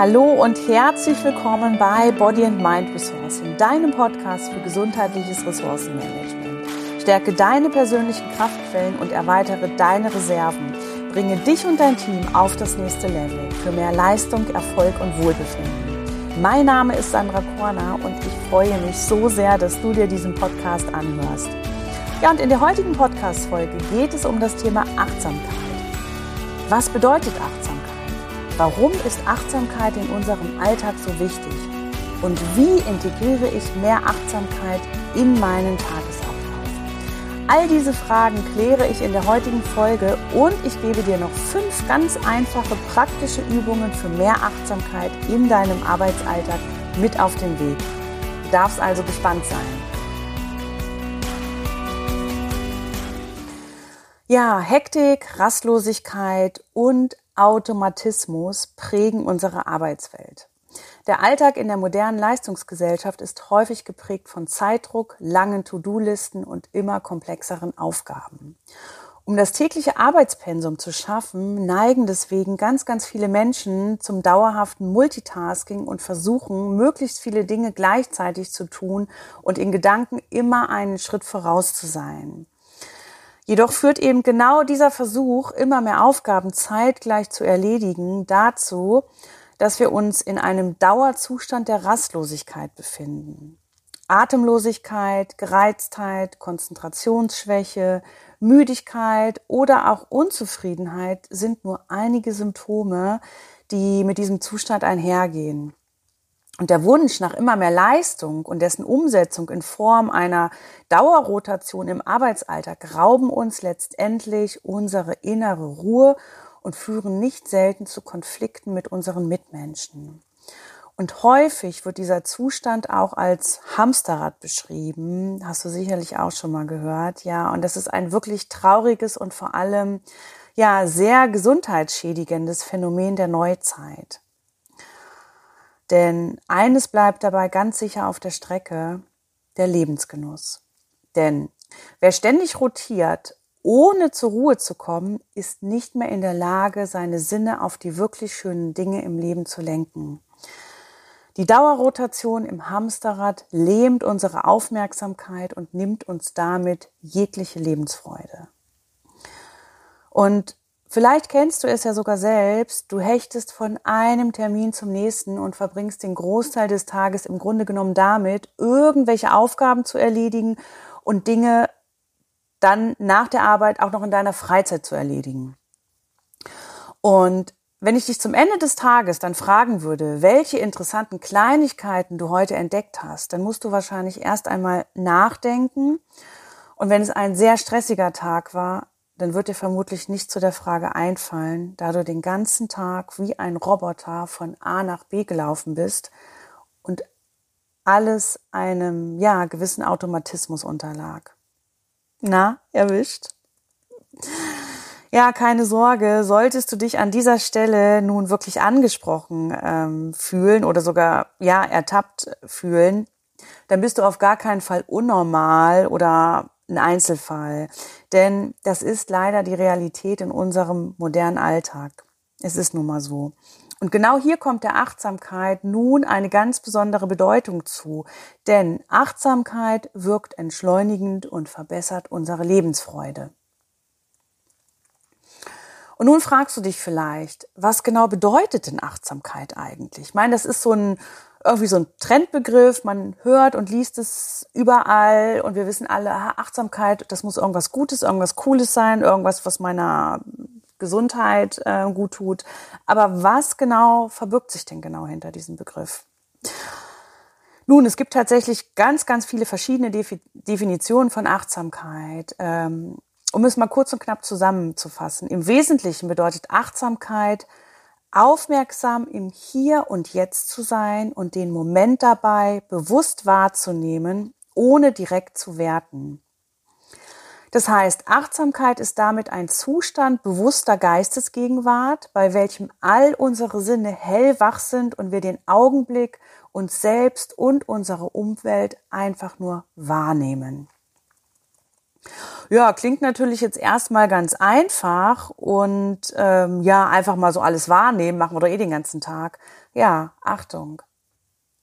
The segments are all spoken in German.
Hallo und herzlich willkommen bei Body and Mind Resourcing, deinem Podcast für gesundheitliches Ressourcenmanagement. Stärke deine persönlichen Kraftquellen und erweitere deine Reserven. Bringe dich und dein Team auf das nächste Level für mehr Leistung, Erfolg und Wohlbefinden. Mein Name ist Sandra Korner und ich freue mich so sehr, dass du dir diesen Podcast anhörst. Ja, und in der heutigen Podcast-Folge geht es um das Thema Achtsamkeit. Was bedeutet Achtsamkeit? Warum ist Achtsamkeit in unserem Alltag so wichtig? Und wie integriere ich mehr Achtsamkeit in meinen Tagesablauf? All diese Fragen kläre ich in der heutigen Folge und ich gebe dir noch fünf ganz einfache praktische Übungen für mehr Achtsamkeit in deinem Arbeitsalltag mit auf den Weg. Du darfst also gespannt sein. Ja, Hektik, Rastlosigkeit und Automatismus prägen unsere Arbeitswelt. Der Alltag in der modernen Leistungsgesellschaft ist häufig geprägt von Zeitdruck, langen To-Do-Listen und immer komplexeren Aufgaben. Um das tägliche Arbeitspensum zu schaffen, neigen deswegen ganz, ganz viele Menschen zum dauerhaften Multitasking und versuchen, möglichst viele Dinge gleichzeitig zu tun und in Gedanken immer einen Schritt voraus zu sein. Jedoch führt eben genau dieser Versuch, immer mehr Aufgaben zeitgleich zu erledigen, dazu, dass wir uns in einem Dauerzustand der Rastlosigkeit befinden. Atemlosigkeit, Gereiztheit, Konzentrationsschwäche, Müdigkeit oder auch Unzufriedenheit sind nur einige Symptome, die mit diesem Zustand einhergehen. Und der Wunsch nach immer mehr Leistung und dessen Umsetzung in Form einer Dauerrotation im Arbeitsalltag rauben uns letztendlich unsere innere Ruhe und führen nicht selten zu Konflikten mit unseren Mitmenschen. Und häufig wird dieser Zustand auch als Hamsterrad beschrieben. Hast du sicherlich auch schon mal gehört. Ja, und das ist ein wirklich trauriges und vor allem, ja, sehr gesundheitsschädigendes Phänomen der Neuzeit. Denn eines bleibt dabei ganz sicher auf der Strecke, der Lebensgenuss. Denn wer ständig rotiert, ohne zur Ruhe zu kommen, ist nicht mehr in der Lage, seine Sinne auf die wirklich schönen Dinge im Leben zu lenken. Die Dauerrotation im Hamsterrad lähmt unsere Aufmerksamkeit und nimmt uns damit jegliche Lebensfreude. Und Vielleicht kennst du es ja sogar selbst. Du hechtest von einem Termin zum nächsten und verbringst den Großteil des Tages im Grunde genommen damit, irgendwelche Aufgaben zu erledigen und Dinge dann nach der Arbeit auch noch in deiner Freizeit zu erledigen. Und wenn ich dich zum Ende des Tages dann fragen würde, welche interessanten Kleinigkeiten du heute entdeckt hast, dann musst du wahrscheinlich erst einmal nachdenken. Und wenn es ein sehr stressiger Tag war, dann wird dir vermutlich nicht zu der Frage einfallen, da du den ganzen Tag wie ein Roboter von A nach B gelaufen bist und alles einem, ja, gewissen Automatismus unterlag. Na, erwischt? Ja, keine Sorge, solltest du dich an dieser Stelle nun wirklich angesprochen ähm, fühlen oder sogar, ja, ertappt fühlen, dann bist du auf gar keinen Fall unnormal oder ein Einzelfall. Denn das ist leider die Realität in unserem modernen Alltag. Es ist nun mal so. Und genau hier kommt der Achtsamkeit nun eine ganz besondere Bedeutung zu. Denn Achtsamkeit wirkt entschleunigend und verbessert unsere Lebensfreude. Und nun fragst du dich vielleicht, was genau bedeutet denn Achtsamkeit eigentlich? Ich meine, das ist so ein irgendwie so ein Trendbegriff. Man hört und liest es überall und wir wissen alle, Achtsamkeit, das muss irgendwas Gutes, irgendwas Cooles sein, irgendwas, was meiner Gesundheit äh, gut tut. Aber was genau verbirgt sich denn genau hinter diesem Begriff? Nun, es gibt tatsächlich ganz, ganz viele verschiedene Definitionen von Achtsamkeit. Ähm, um es mal kurz und knapp zusammenzufassen. Im Wesentlichen bedeutet Achtsamkeit, aufmerksam im Hier und Jetzt zu sein und den Moment dabei bewusst wahrzunehmen, ohne direkt zu werten. Das heißt, Achtsamkeit ist damit ein Zustand bewusster Geistesgegenwart, bei welchem all unsere Sinne hellwach sind und wir den Augenblick, uns selbst und unsere Umwelt einfach nur wahrnehmen. Ja, klingt natürlich jetzt erstmal ganz einfach und ähm, ja, einfach mal so alles wahrnehmen, machen wir doch eh den ganzen Tag. Ja, Achtung.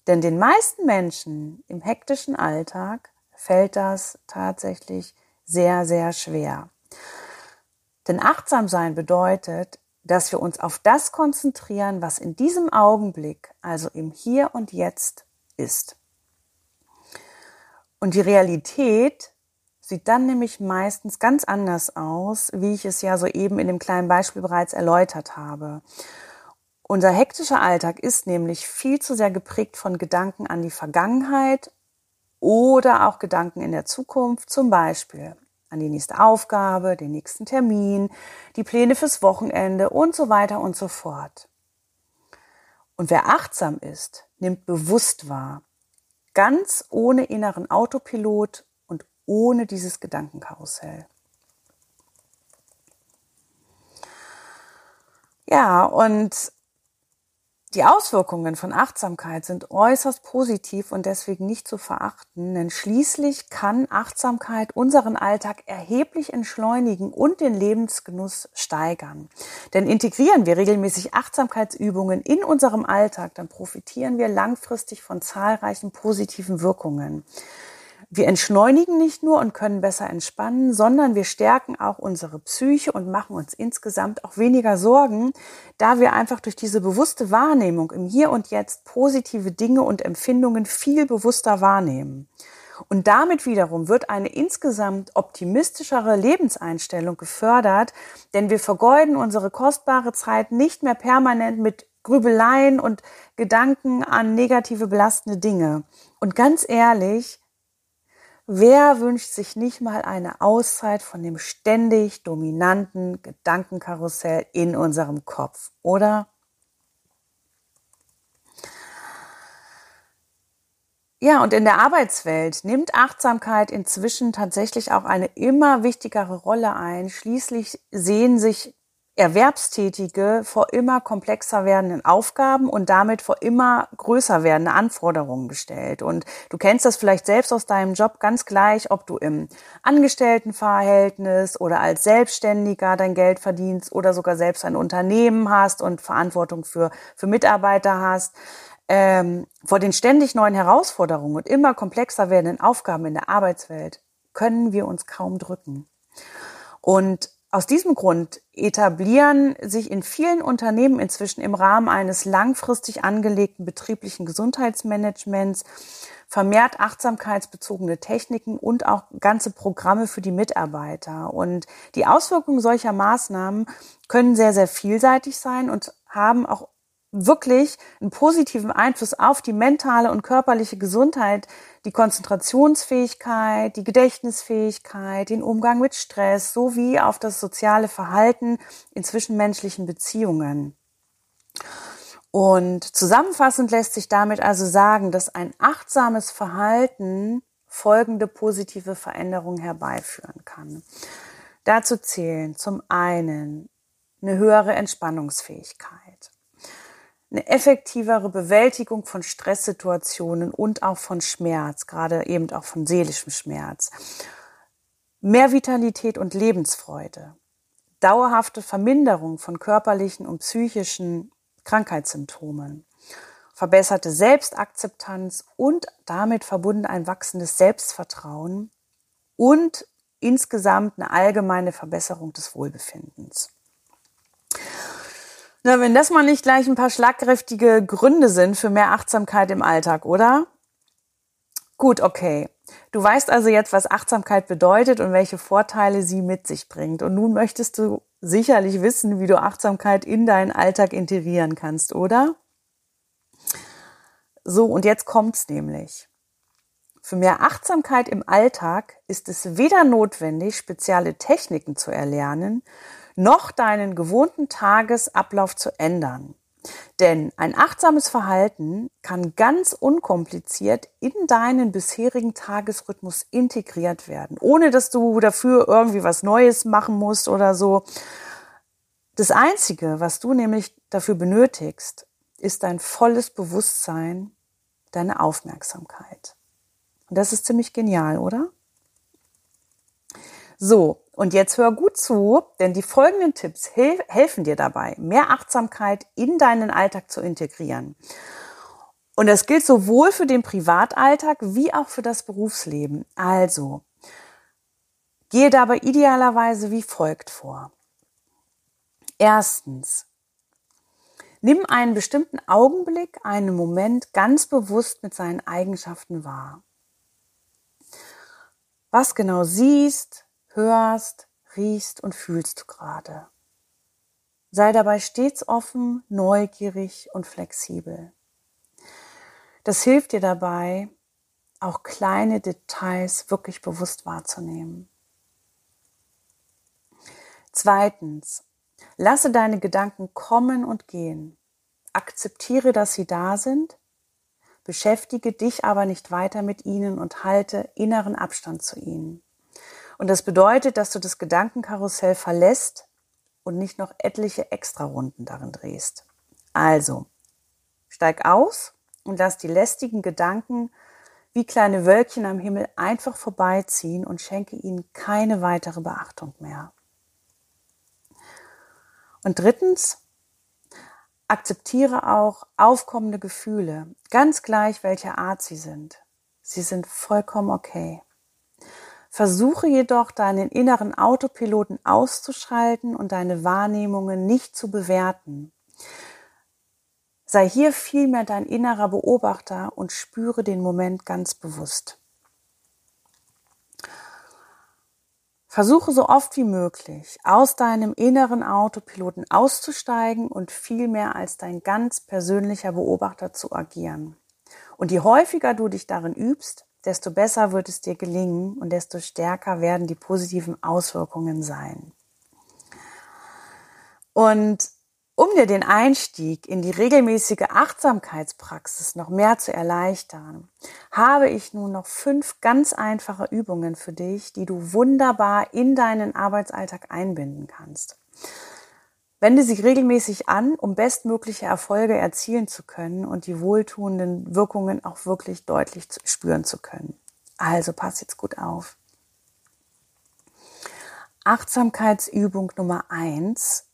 Denn den meisten Menschen im hektischen Alltag fällt das tatsächlich sehr, sehr schwer. Denn achtsam sein bedeutet, dass wir uns auf das konzentrieren, was in diesem Augenblick, also im Hier und Jetzt ist. Und die Realität sieht dann nämlich meistens ganz anders aus, wie ich es ja soeben in dem kleinen Beispiel bereits erläutert habe. Unser hektischer Alltag ist nämlich viel zu sehr geprägt von Gedanken an die Vergangenheit oder auch Gedanken in der Zukunft, zum Beispiel an die nächste Aufgabe, den nächsten Termin, die Pläne fürs Wochenende und so weiter und so fort. Und wer achtsam ist, nimmt bewusst wahr, ganz ohne inneren Autopilot ohne dieses Gedankenkarussell. Ja, und die Auswirkungen von Achtsamkeit sind äußerst positiv und deswegen nicht zu verachten, denn schließlich kann Achtsamkeit unseren Alltag erheblich entschleunigen und den Lebensgenuss steigern. Denn integrieren wir regelmäßig Achtsamkeitsübungen in unserem Alltag, dann profitieren wir langfristig von zahlreichen positiven Wirkungen. Wir entschleunigen nicht nur und können besser entspannen, sondern wir stärken auch unsere Psyche und machen uns insgesamt auch weniger Sorgen, da wir einfach durch diese bewusste Wahrnehmung im Hier und Jetzt positive Dinge und Empfindungen viel bewusster wahrnehmen. Und damit wiederum wird eine insgesamt optimistischere Lebenseinstellung gefördert, denn wir vergeuden unsere kostbare Zeit nicht mehr permanent mit Grübeleien und Gedanken an negative belastende Dinge. Und ganz ehrlich, Wer wünscht sich nicht mal eine Auszeit von dem ständig dominanten Gedankenkarussell in unserem Kopf, oder? Ja, und in der Arbeitswelt nimmt Achtsamkeit inzwischen tatsächlich auch eine immer wichtigere Rolle ein. Schließlich sehen sich Erwerbstätige vor immer komplexer werdenden Aufgaben und damit vor immer größer werdende Anforderungen gestellt. Und du kennst das vielleicht selbst aus deinem Job ganz gleich, ob du im Angestelltenverhältnis oder als Selbstständiger dein Geld verdienst oder sogar selbst ein Unternehmen hast und Verantwortung für, für Mitarbeiter hast. Ähm, vor den ständig neuen Herausforderungen und immer komplexer werdenden Aufgaben in der Arbeitswelt können wir uns kaum drücken. Und aus diesem Grund etablieren sich in vielen Unternehmen inzwischen im Rahmen eines langfristig angelegten betrieblichen Gesundheitsmanagements vermehrt achtsamkeitsbezogene Techniken und auch ganze Programme für die Mitarbeiter. Und die Auswirkungen solcher Maßnahmen können sehr, sehr vielseitig sein und haben auch wirklich einen positiven Einfluss auf die mentale und körperliche Gesundheit, die Konzentrationsfähigkeit, die Gedächtnisfähigkeit, den Umgang mit Stress sowie auf das soziale Verhalten in zwischenmenschlichen Beziehungen. Und zusammenfassend lässt sich damit also sagen, dass ein achtsames Verhalten folgende positive Veränderungen herbeiführen kann. Dazu zählen zum einen eine höhere Entspannungsfähigkeit eine effektivere Bewältigung von Stresssituationen und auch von Schmerz, gerade eben auch von seelischem Schmerz. Mehr Vitalität und Lebensfreude. Dauerhafte Verminderung von körperlichen und psychischen Krankheitssymptomen. Verbesserte Selbstakzeptanz und damit verbunden ein wachsendes Selbstvertrauen und insgesamt eine allgemeine Verbesserung des Wohlbefindens. Na, wenn das mal nicht gleich ein paar schlagkräftige Gründe sind für mehr Achtsamkeit im Alltag, oder? Gut, okay. Du weißt also jetzt, was Achtsamkeit bedeutet und welche Vorteile sie mit sich bringt. Und nun möchtest du sicherlich wissen, wie du Achtsamkeit in deinen Alltag integrieren kannst, oder? So, und jetzt kommt's nämlich. Für mehr Achtsamkeit im Alltag ist es weder notwendig, spezielle Techniken zu erlernen, noch deinen gewohnten Tagesablauf zu ändern. Denn ein achtsames Verhalten kann ganz unkompliziert in deinen bisherigen Tagesrhythmus integriert werden, ohne dass du dafür irgendwie was Neues machen musst oder so. Das Einzige, was du nämlich dafür benötigst, ist dein volles Bewusstsein, deine Aufmerksamkeit. Und das ist ziemlich genial, oder? So, und jetzt hör gut zu, denn die folgenden Tipps helfen dir dabei, mehr Achtsamkeit in deinen Alltag zu integrieren. Und das gilt sowohl für den Privatalltag wie auch für das Berufsleben. Also, gehe dabei idealerweise wie folgt vor. Erstens, nimm einen bestimmten Augenblick, einen Moment ganz bewusst mit seinen Eigenschaften wahr. Was genau siehst, hörst, riechst und fühlst du gerade. Sei dabei stets offen, neugierig und flexibel. Das hilft dir dabei, auch kleine Details wirklich bewusst wahrzunehmen. Zweitens, lasse deine Gedanken kommen und gehen. Akzeptiere, dass sie da sind, beschäftige dich aber nicht weiter mit ihnen und halte inneren Abstand zu ihnen. Und das bedeutet, dass du das Gedankenkarussell verlässt und nicht noch etliche Extrarunden darin drehst. Also, steig aus und lass die lästigen Gedanken wie kleine Wölkchen am Himmel einfach vorbeiziehen und schenke ihnen keine weitere Beachtung mehr. Und drittens, akzeptiere auch aufkommende Gefühle, ganz gleich welcher Art sie sind. Sie sind vollkommen okay. Versuche jedoch, deinen inneren Autopiloten auszuschalten und deine Wahrnehmungen nicht zu bewerten. Sei hier vielmehr dein innerer Beobachter und spüre den Moment ganz bewusst. Versuche so oft wie möglich aus deinem inneren Autopiloten auszusteigen und vielmehr als dein ganz persönlicher Beobachter zu agieren. Und je häufiger du dich darin übst, desto besser wird es dir gelingen und desto stärker werden die positiven Auswirkungen sein. Und um dir den Einstieg in die regelmäßige Achtsamkeitspraxis noch mehr zu erleichtern, habe ich nun noch fünf ganz einfache Übungen für dich, die du wunderbar in deinen Arbeitsalltag einbinden kannst. Wende sie regelmäßig an, um bestmögliche Erfolge erzielen zu können und die wohltuenden Wirkungen auch wirklich deutlich spüren zu können. Also pass jetzt gut auf. Achtsamkeitsübung Nummer eins: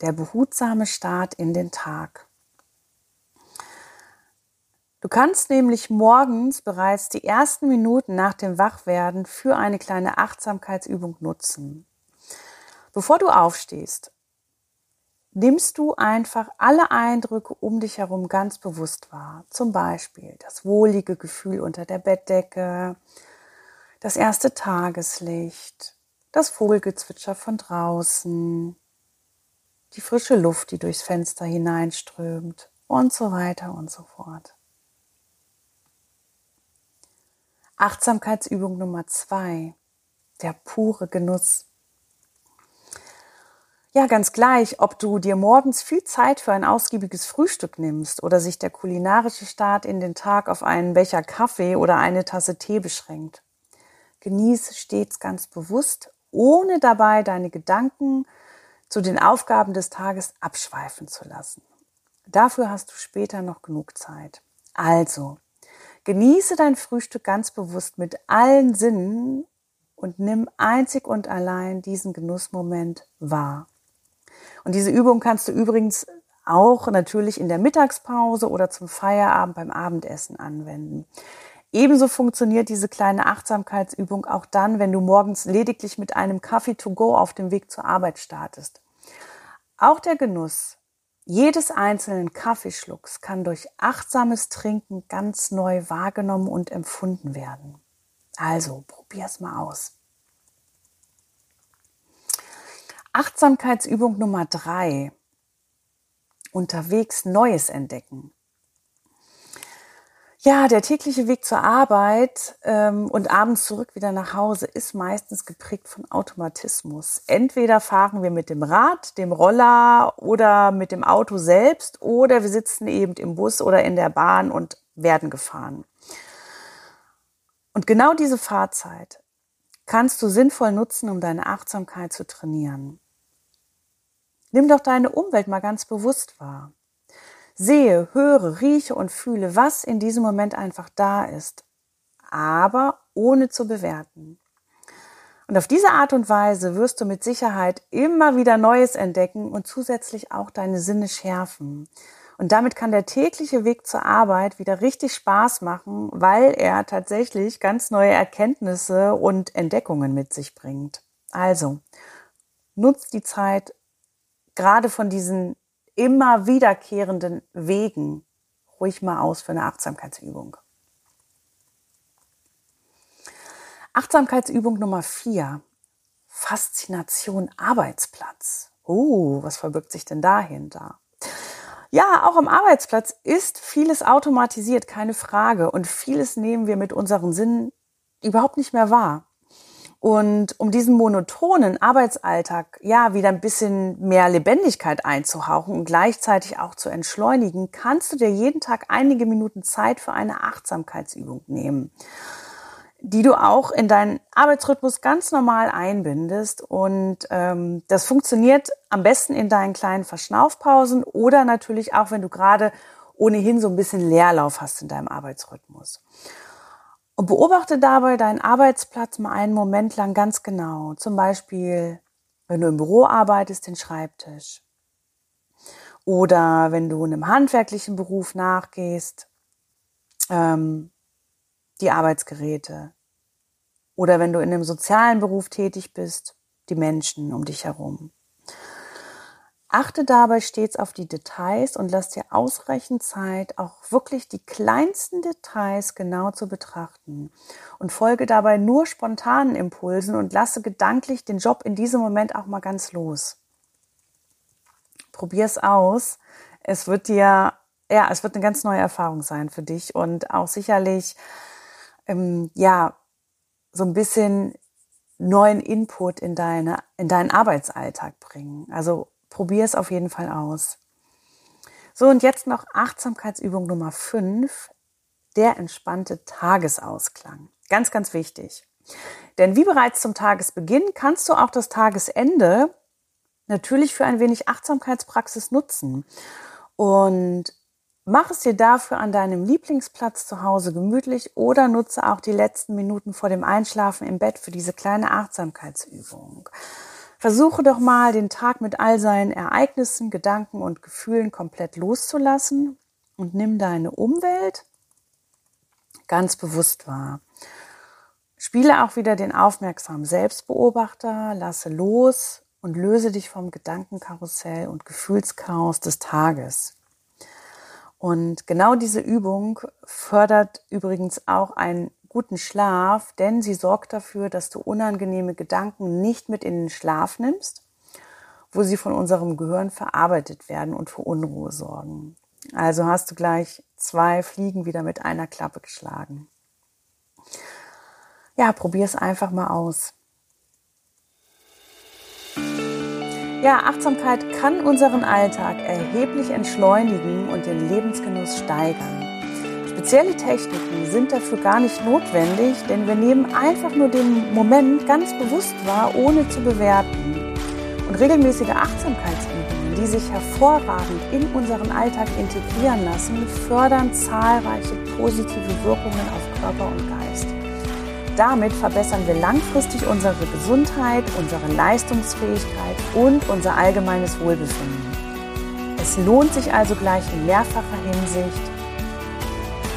Der behutsame Start in den Tag. Du kannst nämlich morgens bereits die ersten Minuten nach dem Wachwerden für eine kleine Achtsamkeitsübung nutzen. Bevor du aufstehst, nimmst du einfach alle Eindrücke um dich herum ganz bewusst wahr. Zum Beispiel das wohlige Gefühl unter der Bettdecke, das erste Tageslicht, das Vogelgezwitscher von draußen, die frische Luft, die durchs Fenster hineinströmt und so weiter und so fort. Achtsamkeitsübung Nummer zwei, der pure Genuss. Ja, ganz gleich, ob du dir morgens viel Zeit für ein ausgiebiges Frühstück nimmst oder sich der kulinarische Start in den Tag auf einen Becher Kaffee oder eine Tasse Tee beschränkt. Genieße stets ganz bewusst, ohne dabei deine Gedanken zu den Aufgaben des Tages abschweifen zu lassen. Dafür hast du später noch genug Zeit. Also, genieße dein Frühstück ganz bewusst mit allen Sinnen und nimm einzig und allein diesen Genussmoment wahr. Und diese Übung kannst du übrigens auch natürlich in der Mittagspause oder zum Feierabend beim Abendessen anwenden. Ebenso funktioniert diese kleine Achtsamkeitsübung auch dann, wenn du morgens lediglich mit einem Kaffee to go auf dem Weg zur Arbeit startest. Auch der Genuss jedes einzelnen Kaffeeschlucks kann durch achtsames Trinken ganz neu wahrgenommen und empfunden werden. Also probier's mal aus. Achtsamkeitsübung Nummer drei. Unterwegs Neues entdecken. Ja, der tägliche Weg zur Arbeit ähm, und abends zurück wieder nach Hause ist meistens geprägt von Automatismus. Entweder fahren wir mit dem Rad, dem Roller oder mit dem Auto selbst oder wir sitzen eben im Bus oder in der Bahn und werden gefahren. Und genau diese Fahrzeit kannst du sinnvoll nutzen, um deine Achtsamkeit zu trainieren. Nimm doch deine Umwelt mal ganz bewusst wahr. Sehe, höre, rieche und fühle, was in diesem Moment einfach da ist, aber ohne zu bewerten. Und auf diese Art und Weise wirst du mit Sicherheit immer wieder Neues entdecken und zusätzlich auch deine Sinne schärfen. Und damit kann der tägliche Weg zur Arbeit wieder richtig Spaß machen, weil er tatsächlich ganz neue Erkenntnisse und Entdeckungen mit sich bringt. Also, nutzt die Zeit gerade von diesen immer wiederkehrenden Wegen ruhig mal aus für eine Achtsamkeitsübung. Achtsamkeitsübung Nummer vier. Faszination Arbeitsplatz. Oh, was verbirgt sich denn dahinter? Ja, auch am Arbeitsplatz ist vieles automatisiert, keine Frage. Und vieles nehmen wir mit unseren Sinnen überhaupt nicht mehr wahr. Und um diesen monotonen Arbeitsalltag ja wieder ein bisschen mehr Lebendigkeit einzuhauchen und gleichzeitig auch zu entschleunigen, kannst du dir jeden Tag einige Minuten Zeit für eine Achtsamkeitsübung nehmen die du auch in deinen Arbeitsrhythmus ganz normal einbindest. Und ähm, das funktioniert am besten in deinen kleinen Verschnaufpausen oder natürlich auch, wenn du gerade ohnehin so ein bisschen Leerlauf hast in deinem Arbeitsrhythmus. Und beobachte dabei deinen Arbeitsplatz mal einen Moment lang ganz genau. Zum Beispiel, wenn du im Büro arbeitest, den Schreibtisch. Oder wenn du einem handwerklichen Beruf nachgehst, ähm, die Arbeitsgeräte. Oder wenn du in einem sozialen Beruf tätig bist, die Menschen um dich herum. Achte dabei stets auf die Details und lass dir ausreichend Zeit, auch wirklich die kleinsten Details genau zu betrachten. Und folge dabei nur spontanen Impulsen und lasse gedanklich den Job in diesem Moment auch mal ganz los. Probier's aus. Es wird dir, ja, es wird eine ganz neue Erfahrung sein für dich und auch sicherlich ähm, ja, so ein bisschen neuen Input in deine, in deinen Arbeitsalltag bringen. Also probier es auf jeden Fall aus. So, und jetzt noch Achtsamkeitsübung Nummer 5, der entspannte Tagesausklang. Ganz, ganz wichtig. Denn wie bereits zum Tagesbeginn kannst du auch das Tagesende natürlich für ein wenig Achtsamkeitspraxis nutzen. Und Mach es dir dafür an deinem Lieblingsplatz zu Hause gemütlich oder nutze auch die letzten Minuten vor dem Einschlafen im Bett für diese kleine Achtsamkeitsübung. Versuche doch mal, den Tag mit all seinen Ereignissen, Gedanken und Gefühlen komplett loszulassen und nimm deine Umwelt ganz bewusst wahr. Spiele auch wieder den aufmerksamen Selbstbeobachter, lasse los und löse dich vom Gedankenkarussell und Gefühlschaos des Tages. Und genau diese Übung fördert übrigens auch einen guten Schlaf, denn sie sorgt dafür, dass du unangenehme Gedanken nicht mit in den Schlaf nimmst, wo sie von unserem Gehirn verarbeitet werden und für Unruhe sorgen. Also hast du gleich zwei Fliegen wieder mit einer Klappe geschlagen. Ja, probier es einfach mal aus. Ja, Achtsamkeit kann unseren Alltag erheblich entschleunigen und den Lebensgenuss steigern. Spezielle Techniken sind dafür gar nicht notwendig, denn wir nehmen einfach nur den Moment ganz bewusst wahr, ohne zu bewerten. Und regelmäßige Achtsamkeitsübungen, die sich hervorragend in unseren Alltag integrieren lassen, fördern zahlreiche positive Wirkungen auf Körper und Geist. Damit verbessern wir langfristig unsere Gesundheit, unsere Leistungsfähigkeit und unser allgemeines Wohlbefinden. Es lohnt sich also gleich in mehrfacher Hinsicht,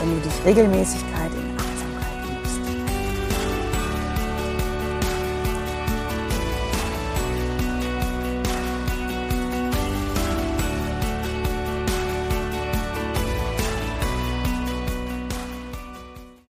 wenn du dich Regelmäßigkeit in